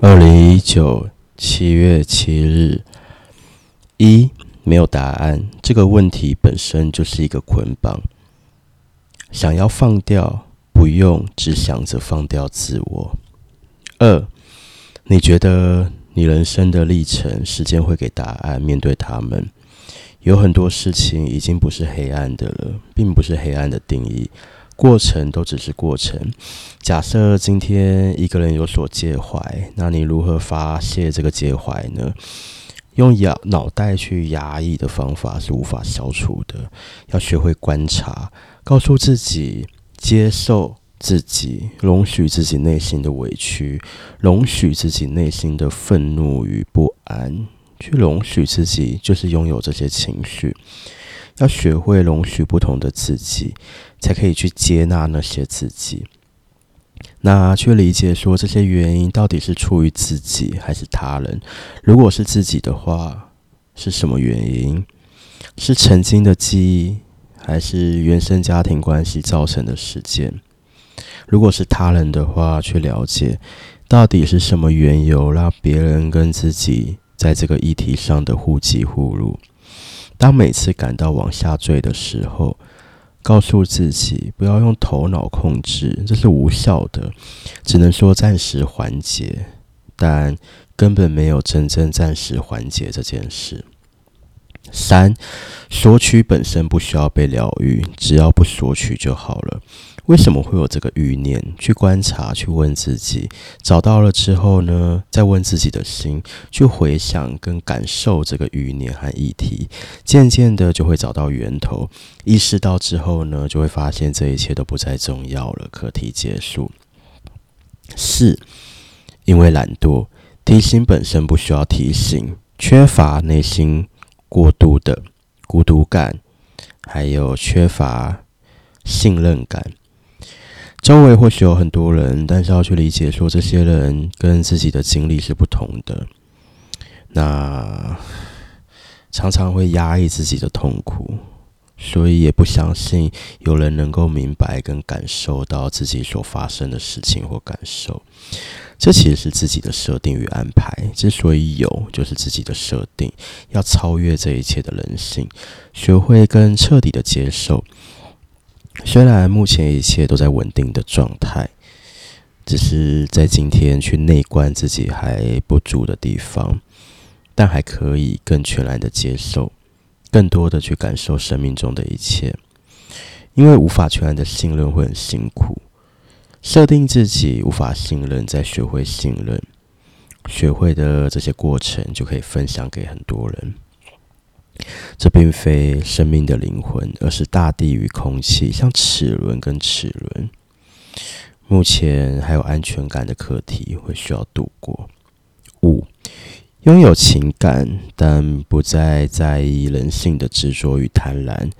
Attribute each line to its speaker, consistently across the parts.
Speaker 1: 二零一九七月七日，一没有答案，这个问题本身就是一个捆绑。想要放掉，不用只想着放掉自我。二，你觉得你人生的历程，时间会给答案。面对他们，有很多事情已经不是黑暗的了，并不是黑暗的定义。过程都只是过程。假设今天一个人有所介怀，那你如何发泄这个介怀呢？用压脑袋去压抑的方法是无法消除的。要学会观察，告诉自己接受自己，容许自己内心的委屈，容许自己内心的愤怒与不安，去容许自己就是拥有这些情绪。要学会容许不同的自己，才可以去接纳那些自己。那去理解说，这些原因到底是出于自己还是他人？如果是自己的话，是什么原因？是曾经的记忆，还是原生家庭关系造成的事件？如果是他人的话，去了解到底是什么缘由让别人跟自己在这个议题上的互击互入。当每次感到往下坠的时候，告诉自己不要用头脑控制，这是无效的，只能说暂时缓解，但根本没有真正暂时缓解这件事。三，索取本身不需要被疗愈，只要不索取就好了。为什么会有这个欲念？去观察，去问自己，找到了之后呢，再问自己的心，去回想跟感受这个欲念和议题，渐渐的就会找到源头。意识到之后呢，就会发现这一切都不再重要了，课题结束。四，因为懒惰，提醒本身不需要提醒，缺乏内心过度的孤独感，还有缺乏信任感。周围或许有很多人，但是要去理解说，这些人跟自己的经历是不同的。那常常会压抑自己的痛苦，所以也不相信有人能够明白跟感受到自己所发生的事情或感受。这其实是自己的设定与安排。之所以有，就是自己的设定。要超越这一切的人性，学会跟彻底的接受。虽然目前一切都在稳定的状态，只是在今天去内观自己还不足的地方，但还可以更全然的接受，更多的去感受生命中的一切。因为无法全然的信任会很辛苦，设定自己无法信任，再学会信任，学会的这些过程就可以分享给很多人。这并非生命的灵魂，而是大地与空气，像齿轮跟齿轮。目前还有安全感的课题会需要度过。五，拥有情感，但不再在意人性的执着与贪婪。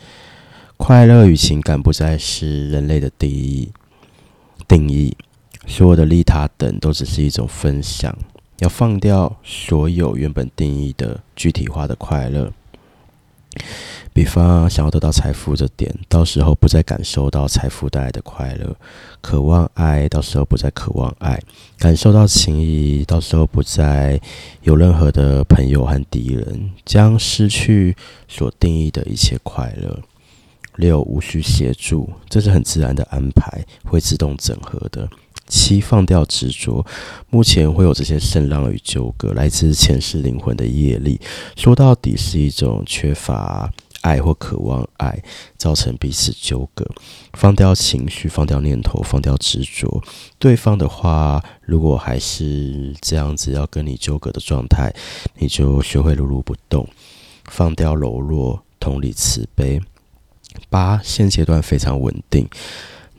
Speaker 1: 快乐与情感不再是人类的定义定义，所有的利他等都只是一种分享。要放掉所有原本定义的具体化的快乐。比方想要得到财富这点，到时候不再感受到财富带来的快乐；渴望爱，到时候不再渴望爱；感受到情谊，到时候不再有任何的朋友和敌人，将失去所定义的一切快乐。六，无需协助，这是很自然的安排，会自动整合的。七，放掉执着。目前会有这些声浪与纠葛，来自前世灵魂的业力。说到底是一种缺乏爱或渴望爱，造成彼此纠葛。放掉情绪，放掉念头，放掉执着。对方的话，如果还是这样子要跟你纠葛的状态，你就学会如如不动，放掉柔弱，同理慈悲。八，现阶段非常稳定。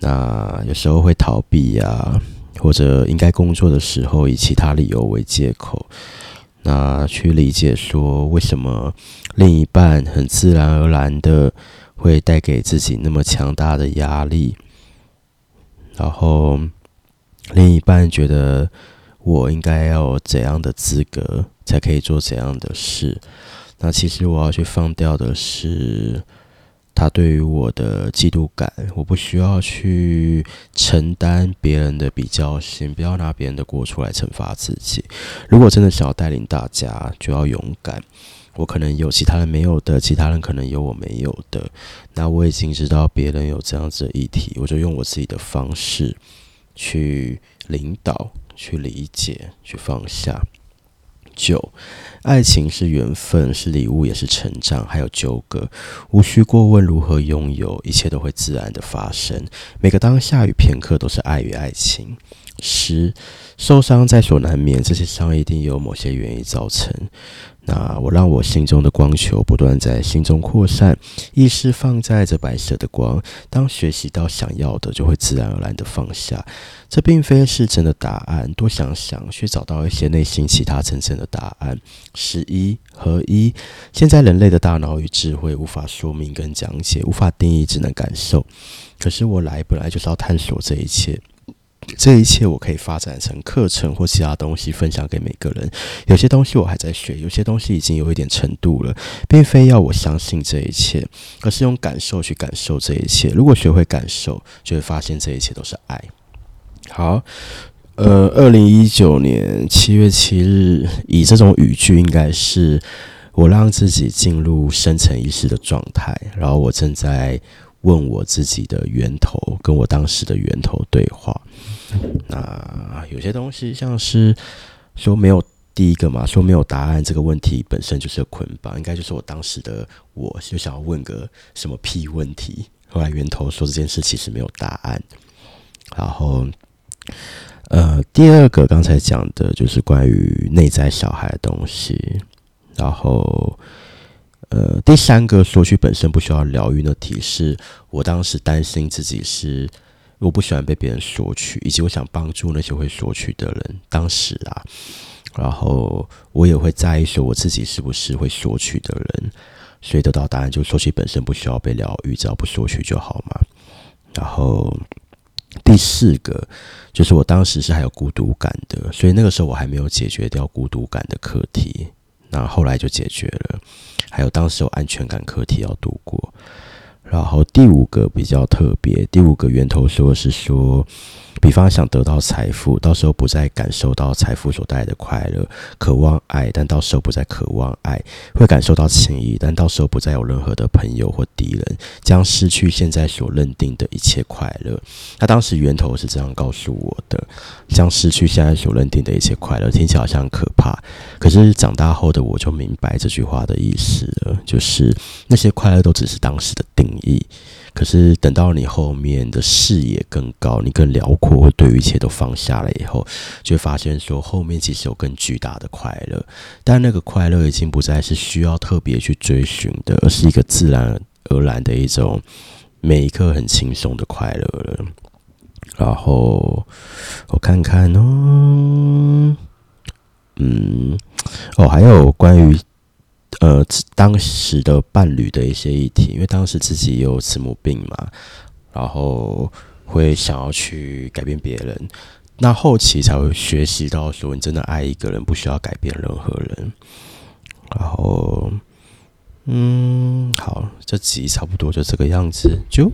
Speaker 1: 那有时候会逃避呀、或者应该工作的时候以其他理由为借口，那去理解说为什么另一半很自然而然的会带给自己那么强大的压力，然后另一半觉得我应该要有怎样的资格才可以做怎样的事，那其实我要去放掉的是。他对于我的嫉妒感，我不需要去承担别人的比较心，不要拿别人的过出来惩罚自己。如果真的想要带领大家，就要勇敢。我可能有其他人没有的，其他人可能有我没有的。那我已经知道别人有这样子的议题，我就用我自己的方式去领导、去理解、去放下。九，爱情是缘分，是礼物，也是成长，还有纠葛，无需过问如何拥有，一切都会自然的发生。每个当下与片刻都是爱与爱情。十，受伤在所难免，这些伤一定有某些原因造成。那我让我心中的光球不断在心中扩散，意识放在这白色的光。当学习到想要的，就会自然而然的放下。这并非是真的答案，多想想，去找到一些内心其他层次的答案。十一合一，现在人类的大脑与智慧无法说明跟讲解，无法定义，只能感受。可是我来本来就是要探索这一切。这一切我可以发展成课程或其他东西分享给每个人。有些东西我还在学，有些东西已经有一点程度了，并非要我相信这一切，而是用感受去感受这一切。如果学会感受，就会发现这一切都是爱。好，呃，二零一九年七月七日，以这种语句，应该是我让自己进入深层意识的状态，然后我正在问我自己的源头，跟我当时的源头对话。那有些东西像是说没有第一个嘛，说没有答案这个问题本身就是捆绑，应该就是我当时的我就想要问个什么屁问题。后来源头说这件事其实没有答案。然后，呃，第二个刚才讲的就是关于内在小孩的东西。然后，呃，第三个索取本身不需要疗愈的提示，我当时担心自己是。我不喜欢被别人索取，以及我想帮助那些会索取的人。当时啊，然后我也会在意说我自己是不是会索取的人，所以得到答案就是索取本身不需要被疗愈，只要不索取就好嘛。然后第四个就是我当时是还有孤独感的，所以那个时候我还没有解决掉孤独感的课题，那后来就解决了。还有当时有安全感课题要度过。然后第五个比较特别，第五个源头说是说。比方想得到财富，到时候不再感受到财富所带来的快乐；渴望爱，但到时候不再渴望爱；会感受到情谊，但到时候不再有任何的朋友或敌人，将失去现在所认定的一切快乐。那当时源头是这样告诉我的：将失去现在所认定的一切快乐，听起来好像很可怕。可是长大后的我就明白这句话的意思了，就是那些快乐都只是当时的定义。可是等到你后面的视野更高，你更辽阔，对于一切都放下了以后，就会发现说后面其实有更巨大的快乐。但那个快乐已经不再是需要特别去追寻的，而是一个自然而然的一种每一刻很轻松的快乐了。然后我看看哦，嗯，哦，还有关于。呃，当时的伴侣的一些议题，因为当时自己也有慈母病嘛，然后会想要去改变别人，那后期才会学习到说，你真的爱一个人，不需要改变任何人。然后，嗯，好，这集差不多就这个样子，就。